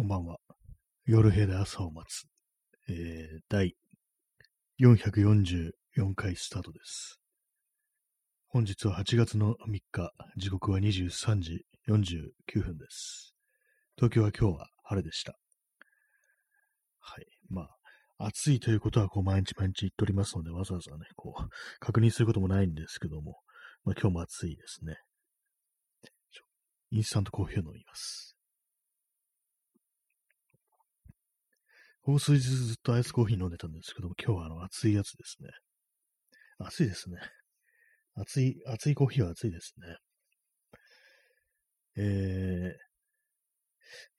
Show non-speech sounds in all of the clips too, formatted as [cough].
こんばんは。夜部で朝を待つ。えー、第444回スタートです。本日は8月の3日、時刻は23時49分です。東京は今日は晴れでした。はい。まあ、暑いということはこう毎日毎日言っておりますので、わざわざね、こう、確認することもないんですけども、まあ今日も暑いですね。インスタントコーヒーを飲みます。ここ数日ずっとアイスコーヒー飲んでたんですけども、今日はあの熱いやつですね。熱いですね。熱い、熱いコーヒーは熱いですね。えー、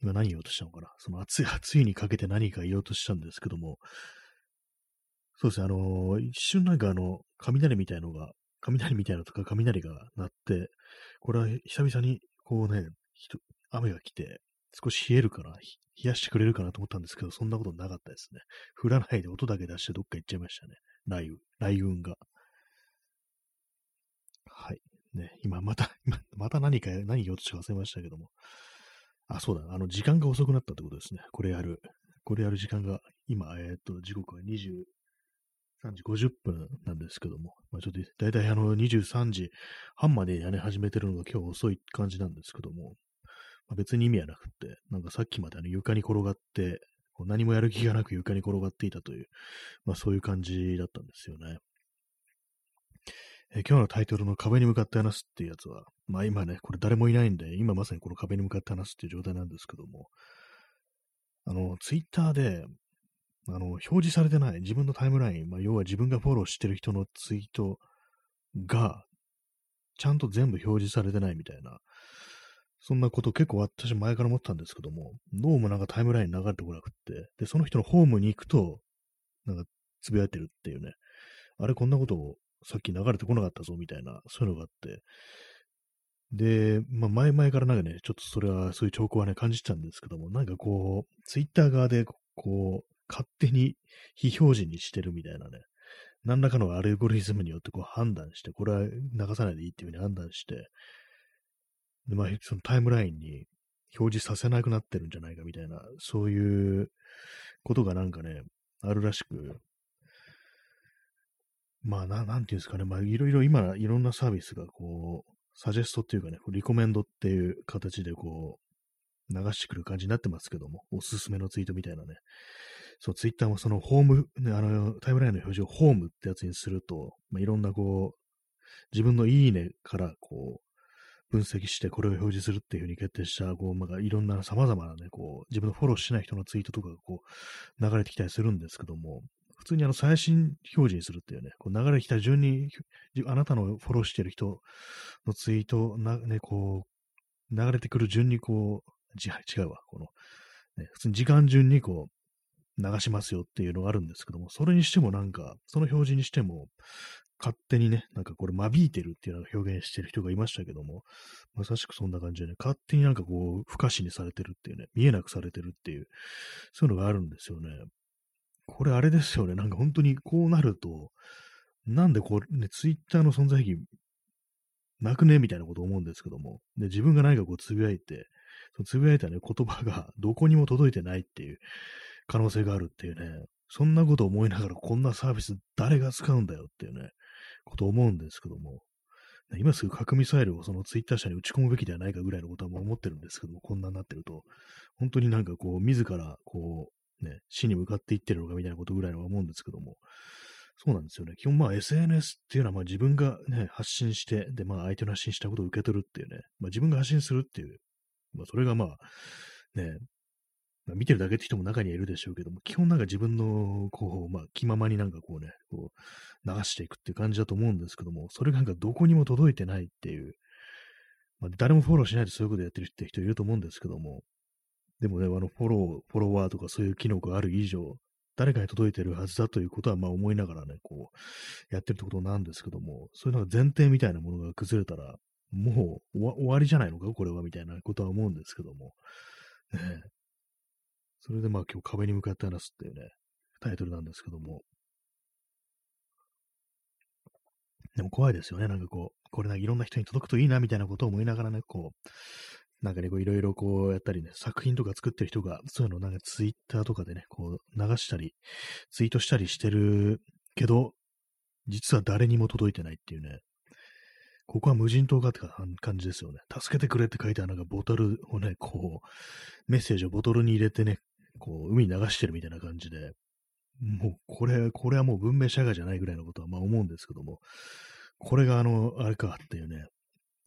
今何言おうとしたのかな？その熱い、熱いにかけて何か言おうとしたんですけども、そうですね、あのー、一瞬なんかあの、雷みたいのが、雷みたいなとか雷が鳴って、これは久々にこうね、雨が来て、少し冷えるかな、冷やしてくれるかなと思ったんですけど、そんなことなかったですね。降らないで音だけ出してどっか行っちゃいましたね。雷雨、雷雲が。はい。ね、今また、[laughs] また何か、何言おうとして忘れましたけども。あ、そうだ、あの、時間が遅くなったってことですね。これやる。これやる時間が、今、えっ、と、時刻は23時50分なんですけども、まあ、ちょっと、だいたいあの、23時半までやり始めてるのが今日遅い感じなんですけども、別に意味はなくって、なんかさっきまであの床に転がって、こう何もやる気がなく床に転がっていたという、まあそういう感じだったんですよね。え今日のタイトルの壁に向かって話すっていうやつは、まあ今ね、これ誰もいないんで、今まさにこの壁に向かって話すっていう状態なんですけども、あの、ツイッターで、あの、表示されてない自分のタイムライン、まあ要は自分がフォローしてる人のツイートが、ちゃんと全部表示されてないみたいな、そんなこと結構私前から思ってたんですけども、どうもなんかタイムライン流れてこなくって、で、その人のホームに行くと、なんかつぶやいてるっていうね、あれこんなことをさっき流れてこなかったぞみたいな、そういうのがあって、で、まあ、前々からなんかね、ちょっとそれは、そういう兆候はね、感じてたんですけども、なんかこう、ツイッター側で、こう、勝手に非表示にしてるみたいなね、何らかのアルゴリズムによってこう判断して、これは流さないでいいっていうふうに判断して、で、まあ、そのタイムラインに表示させなくなってるんじゃないかみたいな、そういうことがなんかね、あるらしく、まあ、ななんていうんですかね、まあ、いろいろ今、いろんなサービスがこう、サジェストっていうかね、リコメンドっていう形でこう、流してくる感じになってますけども、おすすめのツイートみたいなね。そう、ツイッターもそのホーム、ね、あの、タイムラインの表示をホームってやつにすると、まあ、いろんなこう、自分のいいねからこう、分析してこれを表示するっていうふうに決定した、こう、まあ、いろんな様々なね、こう、自分のフォローしない人のツイートとかがこう、流れてきたりするんですけども、普通にあの、最新表示にするっていうね、こう流れてきた順に、あなたのフォローしてる人のツイートな、ね、こう、流れてくる順にこう、違うわ、この、ね、普通に時間順にこう、流しますよっていうのがあるんですけども、それにしてもなんか、その表示にしても、勝手にね、なんかこれ間引いてるっていうのを表現してる人がいましたけども、まさしくそんな感じでね、勝手になんかこう、不可視にされてるっていうね、見えなくされてるっていう、そういうのがあるんですよね。これあれですよね、なんか本当にこうなると、なんでこう、ね、ツイッターの存在意義なくねみたいなこと思うんですけども、で、自分が何かこうつぶやいて、そのつぶやいたね、言葉がどこにも届いてないっていう可能性があるっていうね、そんなこと思いながらこんなサービス誰が使うんだよっていうね、ことを思うんですけども、今すぐ核ミサイルをそのツイッター社に打ち込むべきではないかぐらいのことはもう思ってるんですけども、こんなになってると、本当になんかこう、自らこう、ね、死に向かっていってるのかみたいなことぐらいは思うんですけども、そうなんですよね。基本まあ SNS っていうのはまあ自分がね、発信して、でまあ相手の発信したことを受け取るっていうね、まあ自分が発信するっていう、まあそれがまあ、ね、まあ、見てるだけって人も中にはいるでしょうけども、基本なんか自分の、こう、まあ、気ままになんかこうね、こう、流していくっていう感じだと思うんですけども、それがなんかどこにも届いてないっていう、まあ、誰もフォローしないでそういうことやってるって人いると思うんですけども、でもね、あの、フォロー、フォロワーとかそういう機能がある以上、誰かに届いてるはずだということは、まあ思いながらね、こう、やってるってことなんですけども、そういうのが前提みたいなものが崩れたら、もう終わりじゃないのか、これは、みたいなことは思うんですけども、ね、それでまあ今日壁に向かって話すっていうね、タイトルなんですけども。でも怖いですよね。なんかこう、これなんかいろんな人に届くといいなみたいなことを思いながらね、こう、なんかね、こういろいろこうやったりね、作品とか作ってる人が、そういうのなんかツイッターとかでね、こう流したり、ツイートしたりしてるけど、実は誰にも届いてないっていうね、ここは無人島かって感じですよね。助けてくれって書いてあるなんかボトルをね、こう、メッセージをボトルに入れてね、こう、海に流してるみたいな感じで、もう、これ、これはもう文明社会じゃないぐらいのことはまあ思うんですけども、これがあの、あれかっていうね、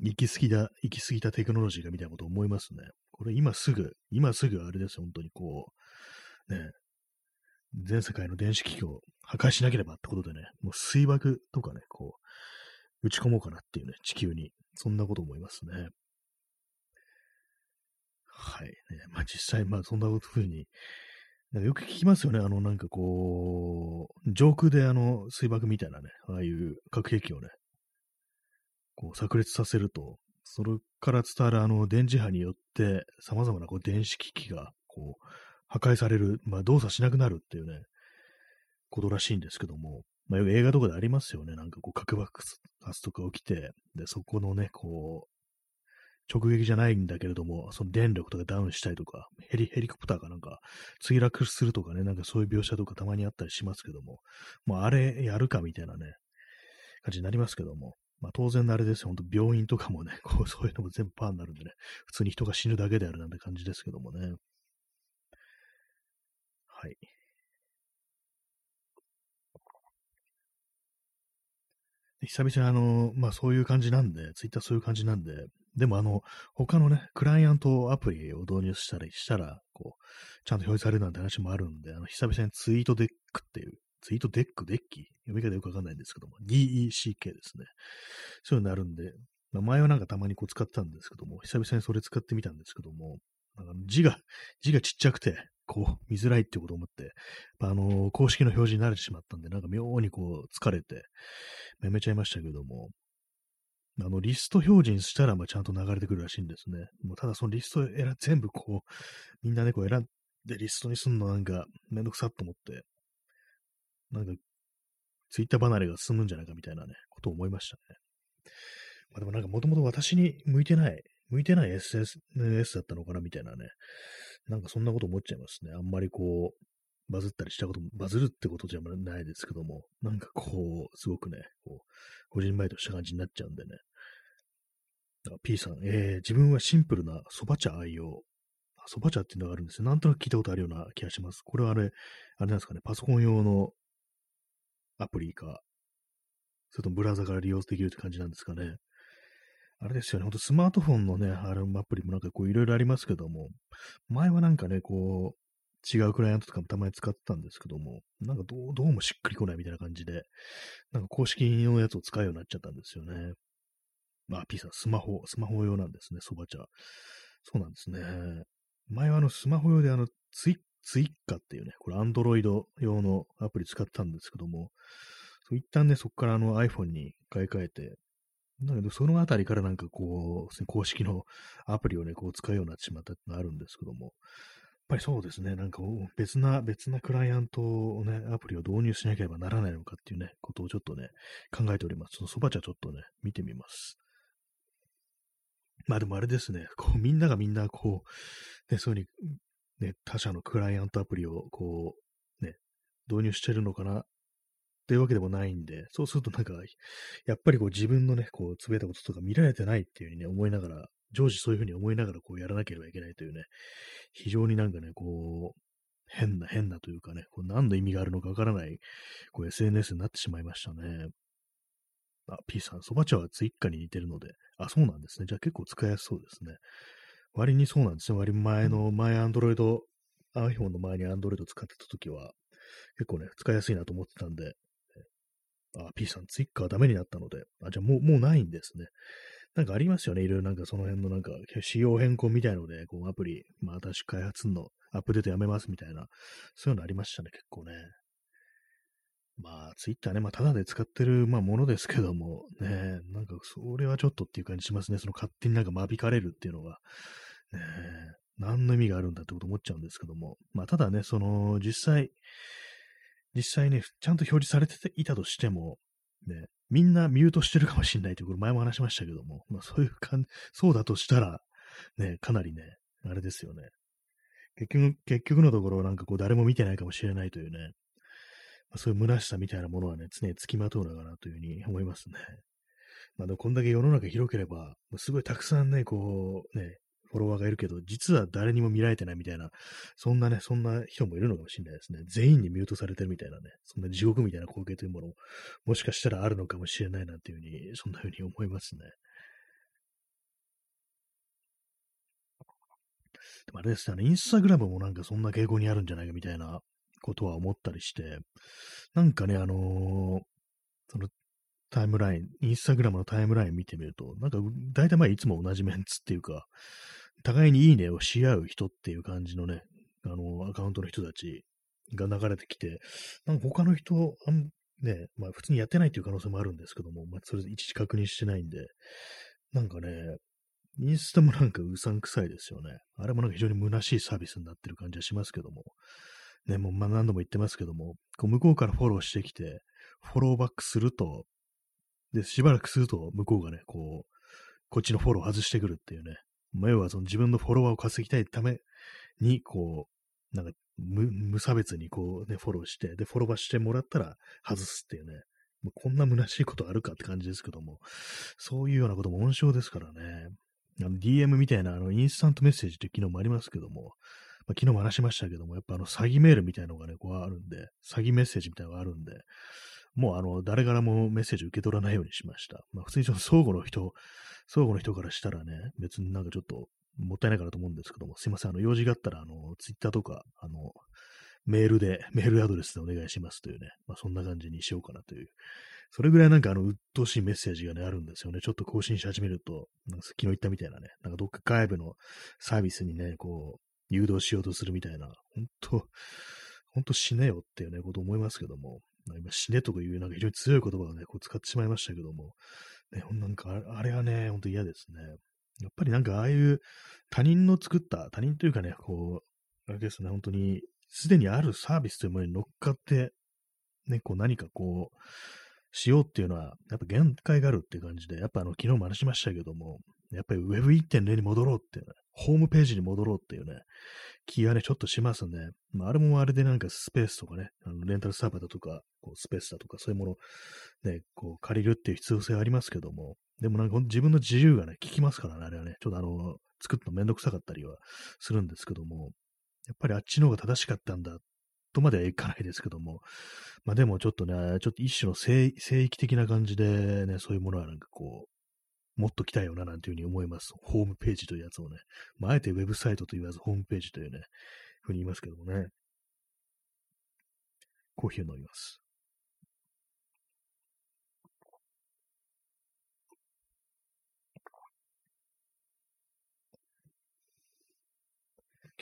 行き過ぎた、行き過ぎたテクノロジーがみたいなこと思いますね。これ今すぐ、今すぐあれですよ、本当にこう、ね、全世界の電子機器を破壊しなければってことでね、もう水爆とかね、こう、打ち込もうかなっていうね、地球に。そんなこと思いますね。はい。ね、まあ実際、まあそんなふうに、なんかよく聞きますよね。あの、なんかこう、上空であの、水爆みたいなね、ああいう核兵器をね、こう、炸裂させると、それから伝わるあの、電磁波によって、様々なこう電子機器が、こう、破壊される、まあ、動作しなくなるっていうね、ことらしいんですけども、まあ、映画とかでありますよね。なんかこう、核爆発とか起きて、で、そこのね、こう、直撃じゃないんだけれども、その電力とかダウンしたりとか、ヘリ、ヘリコプターがなんか墜落するとかね、なんかそういう描写とかたまにあったりしますけども、もうあれやるかみたいなね、感じになりますけども、まあ当然あれですよ、本当病院とかもね、[laughs] こうそういうのも全部パーになるんでね、普通に人が死ぬだけであるなんて感じですけどもね。はい。久々にあの、まあそういう感じなんで、ツイッターそういう感じなんで、でもあの、他のね、クライアントアプリを導入したりしたら、こう、ちゃんと表示されるなんて話もあるんで、あの、久々にツイートデックっていう、ツイートデック、デッキ？読み方よくわかんないんですけども、DECK ですね。そういうのあるんで、まあ、前はなんかたまにこう使ってたんですけども、久々にそれ使ってみたんですけども、なんか字が、字がちっちゃくて、こう、見づらいってことを思って、あのー、公式の表示に慣れてしまったんで、なんか妙にこう、疲れて、やめちゃいましたけども、あの、リスト表示にしたら、まあ、ちゃんと流れてくるらしいんですね。もうただそのリスト選全部こう、みんなね、こう選んでリストにすんのなんか、めんどくさっと思って、なんか、ツイッター離れが進むんじゃないかみたいなね、ことを思いましたね。まあ、でもなんかもともと私に向いてない、向いてない SNS だったのかなみたいなね、なんかそんなこと思っちゃいますね。あんまりこう、バズったりしたことも、バズるってことじゃないですけども、なんかこう、すごくね、こう、個人バイトした感じになっちゃうんでね。P さん、えー、自分はシンプルな蕎麦茶愛用。蕎麦茶っていうのがあるんですよ。なんとなく聞いたことあるような気がします。これはあれ、あれなんですかね、パソコン用のアプリか、それともブラウザから利用できるって感じなんですかね。あれですよね、ほんとスマートフォンのね、あれアプリもなんかこういろいろありますけども、前はなんかね、こう、違うクライアントとかもたまに使ってたんですけども、なんかどうどうもしっくりこないみたいな感じで、なんか公式のやつを使うようになっちゃったんですよね。まあ、P さん、スマホ、スマホ用なんですね、そば茶。そうなんですね。前はあの、スマホ用であの、ツイツイッカっていうね、これアンドロイド用のアプリ使ったんですけども、そう一旦ね、そこからあの iPhone に買い替えて、だけど、そのあたりからなんかこう、公式のアプリをね、こう使うようになってしまったってのがあるんですけども、っぱりそうですね、なんか別な、別なクライアントをね、アプリを導入しなければならないのかっていうね、ことをちょっとね、考えております。そのそば茶ちょっとね、見てみます。まあでもあれですね、こう、みんながみんなこう、ね、そういうふうに、ね、他社のクライアントアプリをこう、ね、導入してるのかなっていうわけでもないんで、そうするとなんか、やっぱりこう自分のね、こう、つぶやいたこととか見られてないっていうふうにね、思いながら、常時そういうふうに思いながらこうやらなければいけないというね、非常になんかね、こう、変な変なというかね、こう何の意味があるのかわからない、こう SNS になってしまいましたね。あ、P さん、そば茶はツイッカーに似てるので、あ、そうなんですね。じゃあ結構使いやすそうですね。割にそうなんですね。割に前の、前アンドロイド、iPhone の前にアンドロイド使ってた時は、結構ね、使いやすいなと思ってたんで、あ、P さん、ツイッカーダメになったので、あ、じゃあもう、もうないんですね。なんかありますよね。いろいろなんかその辺のなんか仕様変更みたいので、こうアプリ、まあ新しく開発のアップデートやめますみたいな、そういうのありましたね、結構ね。まあ、ツイッターね、まあ、ただで使ってる、まあ、ものですけども、ね、なんか、それはちょっとっていう感じしますね。その勝手になんか間引かれるっていうのが、ね、何の意味があるんだってこと思っちゃうんですけども、まあ、ただね、その、実際、実際ね、ちゃんと表示されていたとしても、ね、みんなミュートしてるかもしれないということ前も話しましたけども、まあそういう感じ、そうだとしたら、ね、かなりね、あれですよね。結局、結局のところなんかこう誰も見てないかもしれないというね、まあ、そういう虚しさみたいなものはね、常につきまとうのかなというふうに思いますね。まあでもこんだけ世の中広ければ、すごいたくさんね、こう、ね、フォロワーがいるけど、実は誰にも見られてないみたいな、そんなね、そんな人もいるのかもしれないですね。全員にミュートされてるみたいなね、そんな地獄みたいな光景というものも、もしかしたらあるのかもしれないなんていうふうに、そんなふうに思いますね。でもあれですね、インスタグラムもなんかそんな傾向にあるんじゃないかみたいなことは思ったりして、なんかね、あのー、そのタイムライン、インスタグラムのタイムライン見てみると、なんか大体まあいつも同じメンツっていうか、互いにいいねをし合う人っていう感じのね、あの、アカウントの人たちが流れてきて、なんか他の人、あんね、まあ普通にやってないっていう可能性もあるんですけども、まあそれ一時確認してないんで、なんかね、インスタもなんかうさんくさいですよね。あれもなんか非常に虚しいサービスになってる感じはしますけども。ね、もうま何度も言ってますけども、こう向こうからフォローしてきて、フォローバックすると、で、しばらくすると向こうがね、こう、こっちのフォロー外してくるっていうね。まあ、要はその自分のフォロワーを稼ぎたいために、こう、なんか無、無差別にこうね、フォローして、で、フォロワーしてもらったら外すっていうね。もうこんな虚しいことあるかって感じですけども、そういうようなことも温床ですからね。DM みたいなあのインスタントメッセージって昨日もありますけども、まあ、昨日も話しましたけども、やっぱあの詐欺メールみたいなのがね、こうあるんで、詐欺メッセージみたいなのがあるんで、もうあの、誰からもメッセージ受け取らないようにしました。まあ普通にその相互の人、相互の人からしたらね、別になんかちょっともったいないかなと思うんですけども、すいません、あの、用事があったら、あの、ツイッターとか、あの、メールで、メールアドレスでお願いしますというね、まあそんな感じにしようかなという。それぐらいなんかあの、鬱陶しいメッセージがね、あるんですよね。ちょっと更新し始めると、なんか昨日言ったみたいなね、なんかどっか外部のサービスにね、こう、誘導しようとするみたいな、本当本当死ねよっていうね、こと思いますけども、今死ねとかいうなんか非常に強い言葉をね、こう使ってしまいましたけども、ね、なんかあれはね、本当嫌ですね。やっぱりなんかああいう他人の作った、他人というかね、こう、あれですね、本当にすでにあるサービスというものに乗っかって、ね、こう何かこう、しようっていうのは、やっぱ限界があるっていう感じで、やっぱあの、昨日も話しましたけども、やっぱり Web1.0 に戻ろうって。いうね、ホームページに戻ろうっていうね、気がね、ちょっとしますね。まあ、あれもあれでなんかスペースとかね、あのレンタルサーバーだとか、こうスペースだとか、そういうものね、こう借りるっていう必要性ありますけども、でもなんか自分の自由がね、効きますからね、あれはね、ちょっとあの、作るのめんどくさかったりはするんですけども、やっぱりあっちの方が正しかったんだとまではいかないですけども、まあでもちょっとね、ちょっと一種の聖域的な感じでね、そういうものはなんかこう、もっと来たよな、なんていうふうに思います。ホームページというやつをね。まあ、あえてウェブサイトと言わず、ホームページというね、ふうに言いますけどもね。コーヒーを飲みます。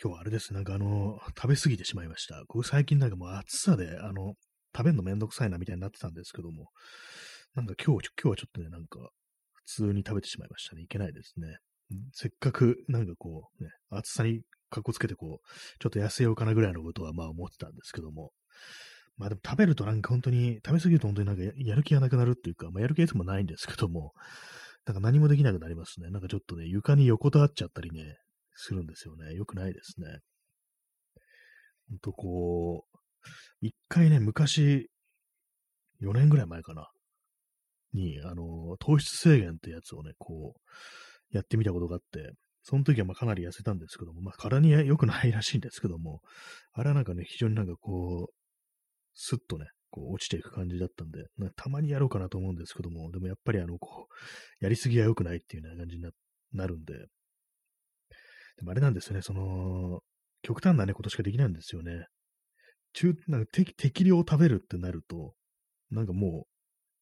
今日はあれです。なんかあの、食べ過ぎてしまいました。僕最近なんかもう暑さで、あの、食べるのめんどくさいなみたいになってたんですけども、なんか今日、今日はちょっとね、なんか、通に食べてしまいましたね。いけないですね。せっかく、なんかこう、ね、暑さにかっこつけてこう、ちょっと痩せようかなぐらいのことはまあ思ってたんですけども、まあでも食べるとなんか本当に、食べ過ぎると本当になんかやる気がなくなるっていうか、まあやる気はいつもないんですけども、なんか何もできなくなりますね。なんかちょっとね、床に横たわっちゃったりね、するんですよね。よくないですね。ほんとこう、一回ね、昔、4年ぐらい前かな。に、あの、糖質制限ってやつをね、こう、やってみたことがあって、その時はまあかなり痩せたんですけども、まあ体に良くないらしいんですけども、あれはなんかね、非常になんかこう、スッとね、こう落ちていく感じだったんで、またまにやろうかなと思うんですけども、でもやっぱりあの、こう、やりすぎは良くないっていうような感じになるんで、でもあれなんですよね、その、極端なね、ことしかできないんですよね。中、なんか適量を食べるってなると、なんかもう、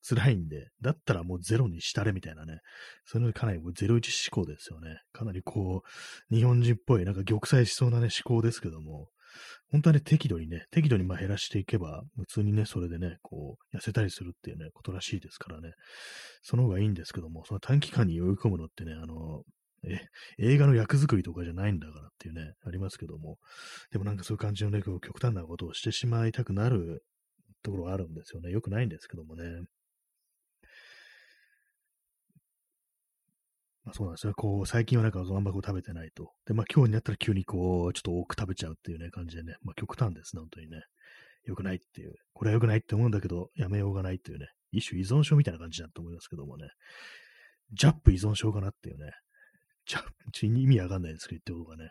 辛いんで、だったらもうゼロにしたれみたいなね、それかなりもうゼロ一思考ですよね。かなりこう、日本人っぽい、なんか玉砕しそうなね、思考ですけども、本当はね、適度にね、適度にまあ減らしていけば、普通にね、それでね、こう、痩せたりするっていうね、ことらしいですからね、その方がいいんですけども、その短期間に追い込むのってね、あの、え、映画の役作りとかじゃないんだからっていうね、ありますけども、でもなんかそういう感じのね、極端なことをしてしまいたくなるところがあるんですよね。よくないんですけどもね。まあ、そうなんですね。こう、最近はなんかあんまこう食べてないと。で、まあ今日になったら急にこう、ちょっと多く食べちゃうっていうね、感じでね、まあ極端ですね、本当にね。良くないっていう。これは良くないって思うんだけど、やめようがないっていうね。一種依存症みたいな感じだと思いますけどもね。ジャップ依存症かなっていうね。ジャップ、意味わかんないですけど、言ってことがね。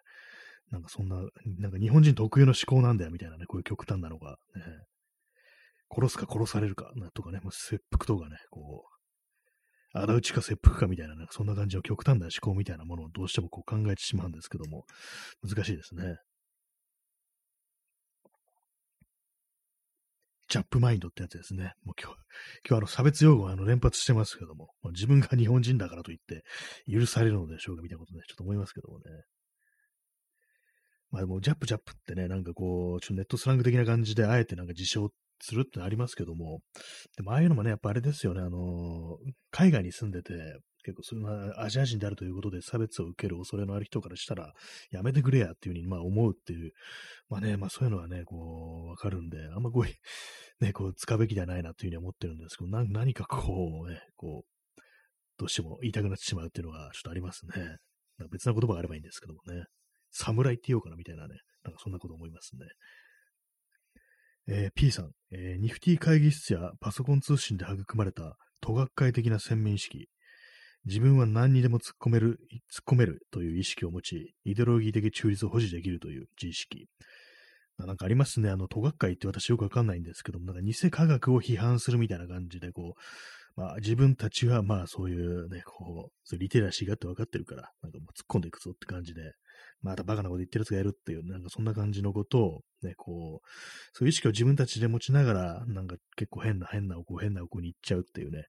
なんかそんな、なんか日本人特有の思考なんだよみたいなね、こういう極端なのが、ね、殺すか殺されるか、とかね、もう切腹とかね、こう、仇討ちか切腹かみたいなね、そんな感じの極端な思考みたいなものをどうしてもこう考えてしまうんですけども、難しいですね。ジャップマインドってやつですね。もう今日、今日あの差別用語をあの連発してますけども、ま、自分が日本人だからといって許されるのでしょうかみたいなことね、ちょっと思いますけどもね。まあでも、ジャップジャップってね、なんかこう、ちょっとネットスラング的な感じで、あえてなんか自称するってありますけども、でもああいうのもね、やっぱあれですよね、あの海外に住んでて、結構そういうアジア人であるということで差別を受ける恐れのある人からしたら、やめてくれやっていうふうに、まあ思うっていう、まあね、まあそういうのはね、こう、わかるんで、あんまこう、ね、こう、使うべきではないなっていうふうに思ってるんですけど、何かこう、ね、こう、どうしても言いたくなってしまうっていうのがちょっとありますね。別な言葉があればいいんですけどもね。侍って言おうかなみたいなね、なんかそんなこと思いますね。えー、P さん、えー、ニフティ会議室やパソコン通信で育まれた都学会的な鮮明意識。自分は何にでも突っ込める、突っ込めるという意識を持ち、イデオロギー的中立を保持できるという自意識。なんかありますね。あの、都学会って私よくわかんないんですけども、なんか偽科学を批判するみたいな感じで、こう、まあ自分たちはまあそういうね、こう、そうリテラシーがあって分かってるから、なんかもう突っ込んでいくぞって感じで、またバカなこと言ってる奴がやるっていう、なんかそんな感じのことを、ね、こう、そういう意識を自分たちで持ちながら、なんか結構変な変な方向、変な方向に行っちゃうっていうね、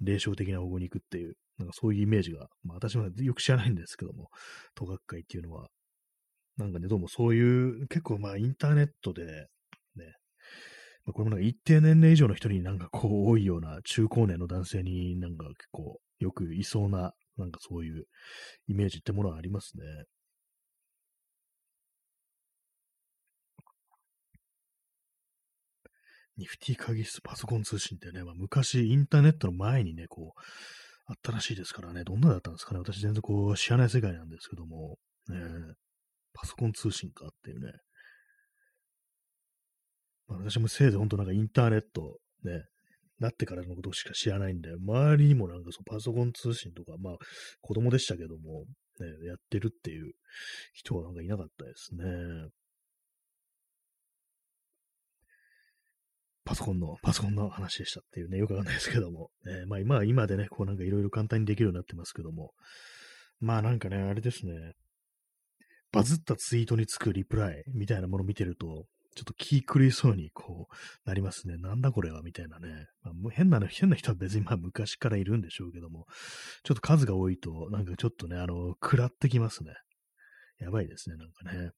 霊障的な方向に行くっていう、なんかそういうイメージが、まあ私はよく知らないんですけども、都学会っていうのは、なんかね、どうもそういう、結構まあインターネットで、ね、まあ、これもなんか一定年齢以上の人になんかこう多いような中高年の男性になんか結構よくいそうな、なんかそういうイメージってものはありますね。ニフティ会議室パソコン通信ってね、まあ、昔インターネットの前にね、こう、あったらしいですからね、どんなだったんですかね。私全然こう、知らない世界なんですけども、ね、パソコン通信かっていうね。まあ、私もせいぜい本当なんかインターネットね、なってからのことしか知らないんで、周りにもなんかそのパソコン通信とか、まあ子供でしたけども、ね、やってるっていう人はなんかいなかったですね。パソコンの、パソコンの話でしたっていうね、よくわかんないですけども。えー、まあ今は今でね、こうなんかいろいろ簡単にできるようになってますけども。まあなんかね、あれですね。バズったツイートにつくリプライみたいなもの見てると、ちょっと気狂いそうにこうなりますね。なんだこれはみたいなね。まあ、変な、変な人は別にまあ昔からいるんでしょうけども、ちょっと数が多いと、なんかちょっとね、あの、食らってきますね。やばいですね、なんかね。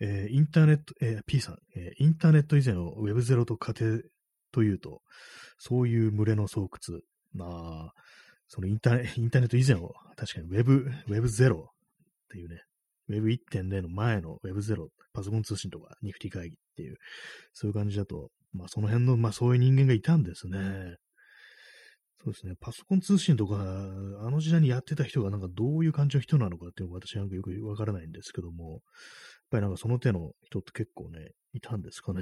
えー、インターネット、えー、P さん、えー、インターネット以前を Web0 と仮定というと、そういう群れの巣窟。まあ、そのインターネ [laughs] ット以前を、確かに Web、Web0 っていうね、Web1.0 の前の Web0、パソコン通信とか、ニフティ会議っていう、そういう感じだと、まあその辺の、まあそういう人間がいたんですね。そうですね。パソコン通信とか、あの時代にやってた人がなんかどういう感じの人なのかっていうのが私なんかよくわからないんですけども、ぱりなんかその手の人って結構ね、いたんですかね。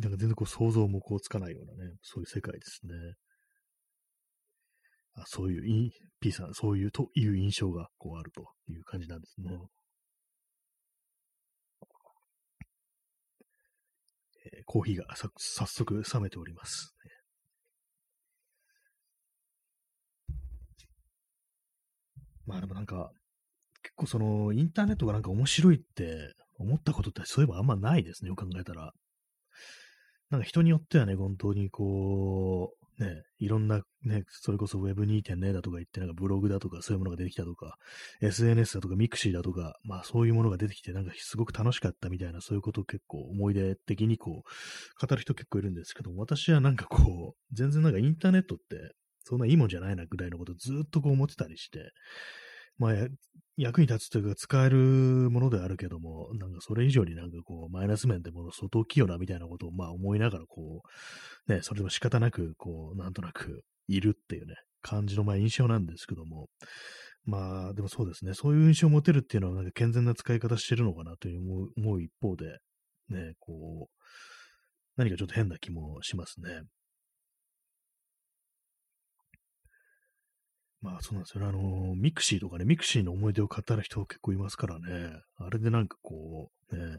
なんか全然こう想像もこうつかないようなね、そういう世界ですね。あそういう、P さん、そういうという印象がこうあるという感じなんですね。えー、コーヒーが早速冷めております。まあでもなんか、結構そのインターネットがなんか面白いって思ったことってそういえばあんまないですね、よく考えたら。なんか人によってはね、本当にこう、ね、いろんな、ね、それこそ Web2.0 だとか言って、なんかブログだとかそういうものが出てきたとか、SNS だとか mixi だとか、まあそういうものが出てきて、なんかすごく楽しかったみたいな、そういうことを結構思い出的にこう、語る人結構いるんですけど、私はなんかこう、全然なんかインターネットって、そんないいもんじゃないなぐらいのことずっとこう思ってたりして、まあ、役に立つというか使えるものであるけども、なんかそれ以上になんかこう、マイナス面でも相当大きいよなみたいなことをまあ思いながらこう、ね、それでも仕方なく、こう、なんとなくいるっていうね、感じのまあ印象なんですけども、まあ、でもそうですね、そういう印象を持てるっていうのは、なんか健全な使い方してるのかなという思う思う一方で、ね、こう、何かちょっと変な気もしますね。まあそうなんですよね。あの、ミクシーとかね、ミクシーの思い出を語る人結構いますからね。あれでなんかこう、ね、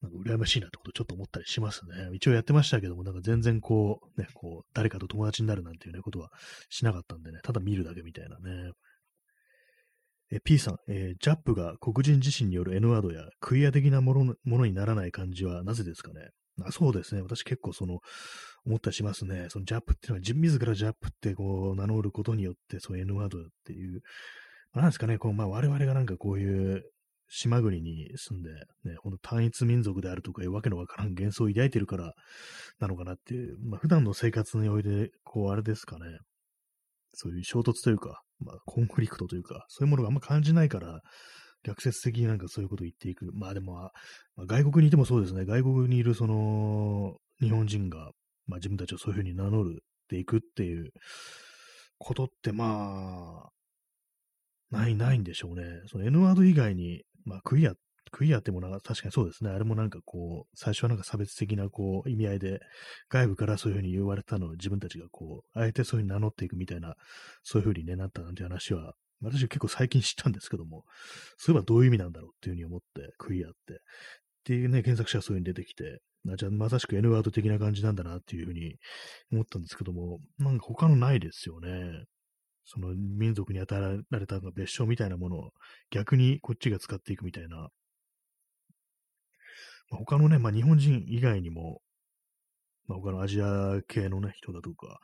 なんか羨ましいなってことちょっと思ったりしますね。一応やってましたけども、なんか全然こう、ね、こう、誰かと友達になるなんていうね、ことはしなかったんでね、ただ見るだけみたいなね。え、P さん、えー、ジャップが黒人自身による N ワードやクイア的なものものにならない感じはなぜですかね？あそうですね。私結構その、思ったりしますね。そのジャップっていうのは、自らジャップってこう名乗ることによって、そう N ワードっていう、なんですかね、こうまあ我々がなんかこういう島国に住んで、ね、ほんと単一民族であるとかいうわけのわからん幻想を抱いてるからなのかなっていう、まあ普段の生活において、こうあれですかね、そういう衝突というか、まあコンフリクトというか、そういうものがあんま感じないから、逆説的になんかそういうことを言っていく。まあでも、まあ、外国にいてもそうですね、外国にいるその日本人が、まあ自分たちをそういうふうに名乗るっていくっていうことってまあ、ない、ないんでしょうね。その N ワード以外に、まあ、クイア、クイアってものは確かにそうですね。あれもなんかこう、最初はなんか差別的なこう、意味合いで、外部からそういうふうに言われたのを自分たちがこう、あえてそういうふうに名乗っていくみたいな、そういうふうに、ね、なったなんて話は、私は結構最近知ったんですけども、そういえばどういう意味なんだろうっていうふうに思って、クイアって。っていうね、検索者はそういうふうに出てきて、じゃあまさしく N ワード的な感じなんだなっていうふうに思ったんですけども、なんか他のないですよね。その民族に与えられた別称みたいなものを逆にこっちが使っていくみたいな。ま、他のね、まあ、日本人以外にも、まあ、他のアジア系のね、人だとか、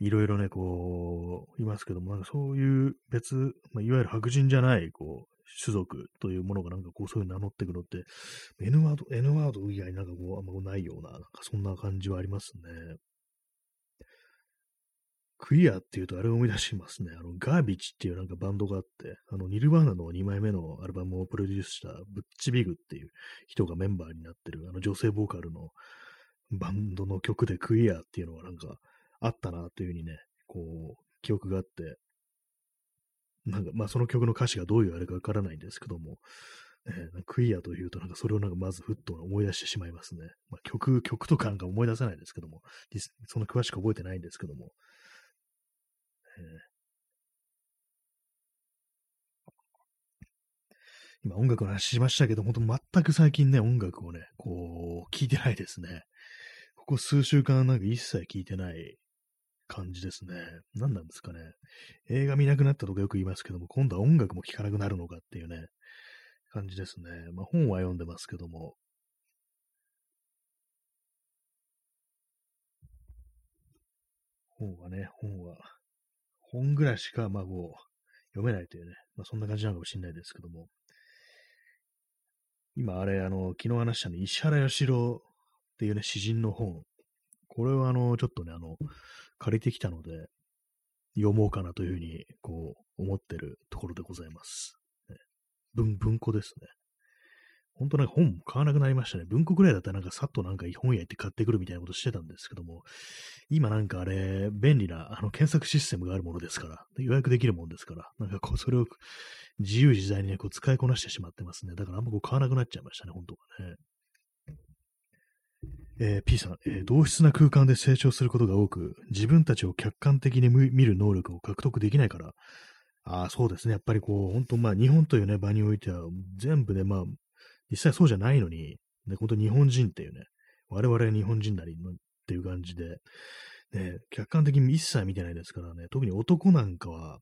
いろいろね、こう、いますけども、なんかそういう別、まあ、いわゆる白人じゃない、こう、種族というものがなんかこう、そういう名乗ってくのって、N ワード、N ワード以外なんかこう、あんまないような、なんかそんな感じはありますね。クリアっていうとあれを思い出しますね。あの、ガービッチっていうなんかバンドがあって、あの、ニルバーナの2枚目のアルバムをプロデュースしたブッチビグっていう人がメンバーになってる、あの女性ボーカルのバンドの曲でクリアっていうのがなんかあったなというふうにね、こう、記憶があって、なんか、まあその曲の歌詞がどういうあれかわからないんですけども、えー、クイアというと、なんかそれをなんかまずふっと思い出してしまいますね。まあ、曲、曲とかなんか思い出せないですけども、その詳しく覚えてないんですけども、今音楽の話しましたけど、本当全く最近ね、音楽をね、こう、聞いてないですね。ここ数週間なんか一切聞いてない感じですね。何なんですかね。映画見なくなったとかよく言いますけども、今度は音楽も聴かなくなるのかっていうね、感じですね。まあ本は読んでますけども、本はね、本は本ぐらいしか、まあこう、読めないというね、まあそんな感じなのかもしれないですけども、今あれ、あの、昨日話したね、石原義郎っていうね、詩人の本、これはあの、ちょっとね、あの、借りてきたので、読もうかなというふうに、こう、思ってるところでございます。文、文庫ですね。本当なんか本買わなくなりましたね。文庫ぐらいだったらなんかさっとなんか本屋行って買ってくるみたいなことしてたんですけども、今なんかあれ、便利なあの検索システムがあるものですから、予約できるもんですから、なんかこうそれを自由自在にね、こう使いこなしてしまってますね。だからあんまこう買わなくなっちゃいましたね、本当はね。えー、P さん、えー、同質な空間で成長することが多く、自分たちを客観的に見る能力を獲得できないから、ああ、そうですね。やっぱりこう、本当まあ日本というね、場においては、全部ね、まあ、実際そうじゃないのに、ね、本当日本人っていうね、我々日本人なりのっていう感じで、ね、客観的に一切見てないですからね、特に男なんかは、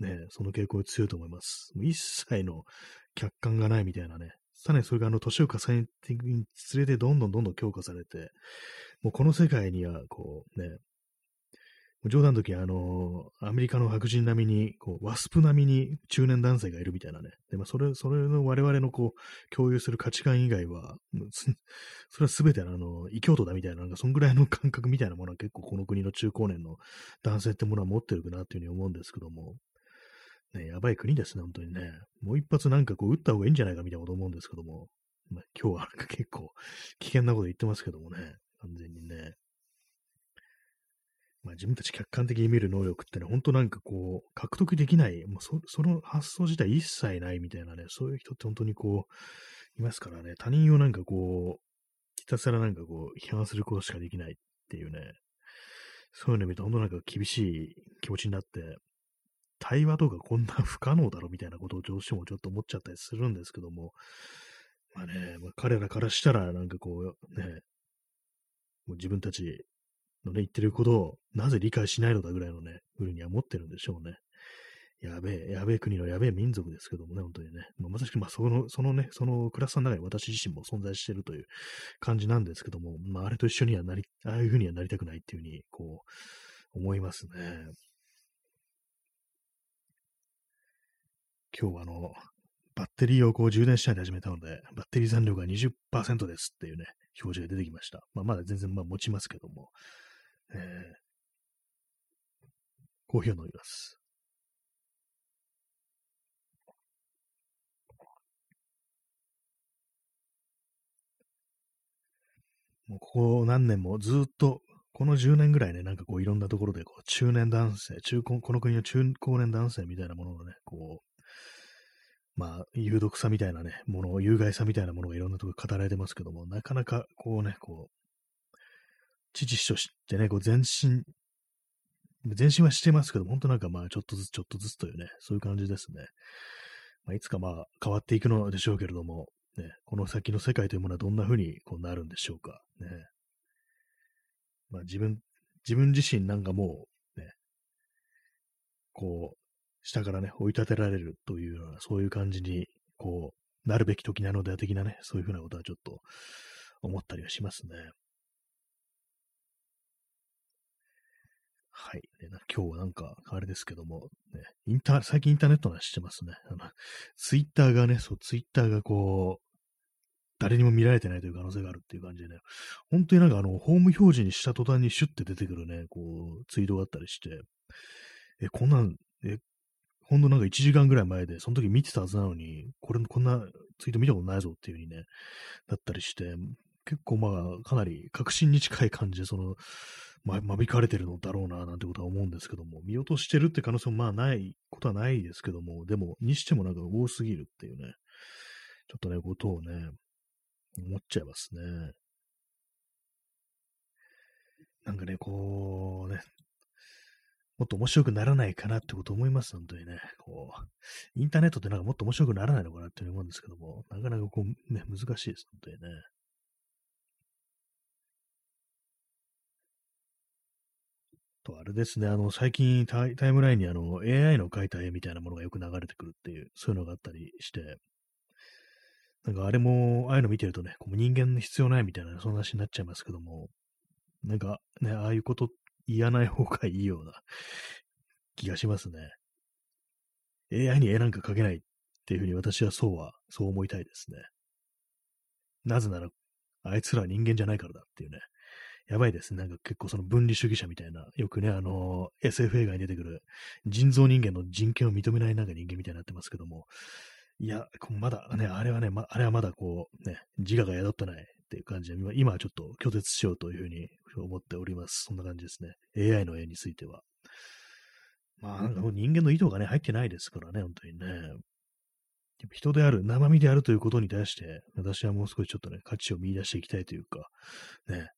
ね、その傾向強いと思います。一切の客観がないみたいなね、さらにそれがあの年を重ねていくにつれてどんどんどんどん強化されて、もうこの世界にはこうね、冗談の時、あの、アメリカの白人並みに、こう、ワスプ並みに中年男性がいるみたいなね。で、まあ、それ、それの我々のこう、共有する価値観以外は、それは全てあの、異教徒だみたいな、なんか、そんぐらいの感覚みたいなものは結構この国の中高年の男性ってものは持ってるかなっていうふうに思うんですけども、ね、やばい国ですね、本当にね。もう一発なんかこう、撃った方がいいんじゃないかみたいなこと思うんですけども、まあ、今日はなんか結構危険なこと言ってますけどもね、完全にね。まあ、自分たち客観的に見る能力ってね、本当なんかこう、獲得できない、もうそその発想自体一切ないみたいなね、そういう人って本当にこう、いますからね、他人をなんかこう、ひたすらなんかこう、批判することしかできないっていうね、そういうの見ると本当なんか厳しい気持ちになって、対話とかこんな不可能だろみたいなことをどうしてもちょっと思っちゃったりするんですけども、まあね、まあ、彼らからしたらなんかこう、ね、もう自分たちのね、言ってることをなぜ理解しないのだぐらいのね、ふうには思ってるんでしょうね。やべえ、やべえ国のやべえ民族ですけどもね、本当にね。まあ、まさしく、まあ、その、そのね、そのクラスの中に私自身も存在しているという感じなんですけども、まあ、あれと一緒にはなり、ああいうふうにはなりたくないっていうふうに、こう、思いますね。今日はあの、バッテリーをこう充電しないで始めたので、バッテリー残量が20%ですっていうね、表示が出てきました。まあ、まだ全然まあ持ちますけども、えー、コーヒーを飲みます。もうここ何年もずっと、この10年ぐらいね、なんかこういろんなところでこう中年男性、中高、この国の中高年男性みたいなもののね、こう、まあ、有毒さみたいなね、もの、有害さみたいなものがいろんなところ語られてますけども、なかなかこうね、こう、父としてね、こう前進、前進はしてますけども、本当なんかまあ、ちょっとずつちょっとずつというね、そういう感じですね。まあ、いつかまあ、変わっていくのでしょうけれども、ね、この先の世界というものはどんな風にこうなるんでしょうか。ね。まあ、自分、自分自身なんかもう、ね、こう、下からね、追い立てられるというような、そういう感じに、こう、なるべき時なのでは的なね、そういうふうなことはちょっと思ったりはしますね。はい。今日はなんか、あれですけども、ね、インター、最近インターネットの話してますね。あの、ツイッターがね、そう、ツイッターがこう、誰にも見られてないという可能性があるっていう感じでね、本当になんかあの、ホーム表示にした途端にシュッて出てくるね、こう、ツイートがあったりして、え、こんなん、え、ほんとなんか1時間ぐらい前で、その時見てたはずなのに、これ、こんなツイート見たことないぞっていう風にね、だったりして、結構まあ、かなり確信に近い感じで、その、ま、間引かれてるのだろうな、なんてことは思うんですけども、見落としてるって可能性もまあないことはないですけども、でも、にしてもなんか多すぎるっていうね、ちょっとね、ことをね、思っちゃいますね。なんかね、こうね、もっと面白くならないかなってこと思います、本当にね。こう、インターネットってなんかもっと面白くならないのかなって思うんですけども、なかなかこう、ね、難しいです、本当にね。と、あれですね、あの、最近タイムラインにあの、AI の描いた絵みたいなものがよく流れてくるっていう、そういうのがあったりして、なんかあれも、ああいうの見てるとね、こう人間必要ないみたいな、そんな話になっちゃいますけども、なんかね、ああいうことっ言わない方がいいような気がしますね。AI に絵なんか描けないっていうふうに私はそうは、そう思いたいですね。なぜなら、あいつらは人間じゃないからだっていうね。やばいですね。なんか結構その分離主義者みたいな、よくね、あの、SF 映画に出てくる人造人間の人権を認めないなんか人間みたいになってますけども、いや、まだね、あれはね、ま、あれはまだこう、ね、自我が宿ってないっていう感じで、今はちょっと拒絶しようというふうに思っております。そんな感じですね。AI の絵については。まあ、人間の意図がね、入ってないですからね、本当にね。人である、生身であるということに対して、私はもう少しちょっとね、価値を見出していきたいというか、ね、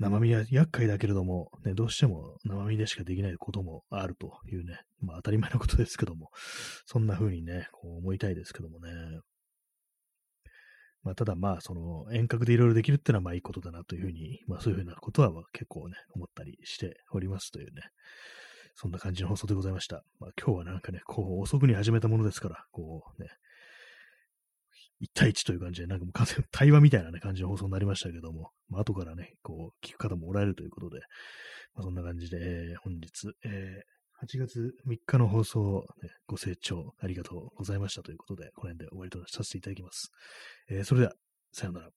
生身は厄介だけれども、ね、どうしても生身でしかできないこともあるというね、まあ当たり前のことですけども、そんな風にね、こう思いたいですけどもね。まあ、ただまあ、その遠隔でいろいろできるってのはまあいいことだなというふうに、まあそういうふうなことは結構ね、思ったりしておりますというね、そんな感じの放送でございました。まあ今日はなんかね、こう遅くに始めたものですから、こうね、1対1という感じで、なんかもう完全に対話みたいな、ね、感じの放送になりましたけども、まあ、後からね、こう、聞く方もおられるということで、まあ、そんな感じで、えー、本日、えー、8月3日の放送、ね、ご清聴ありがとうございましたということで、この辺で終わりとさせていただきます。えー、それでは、さようなら。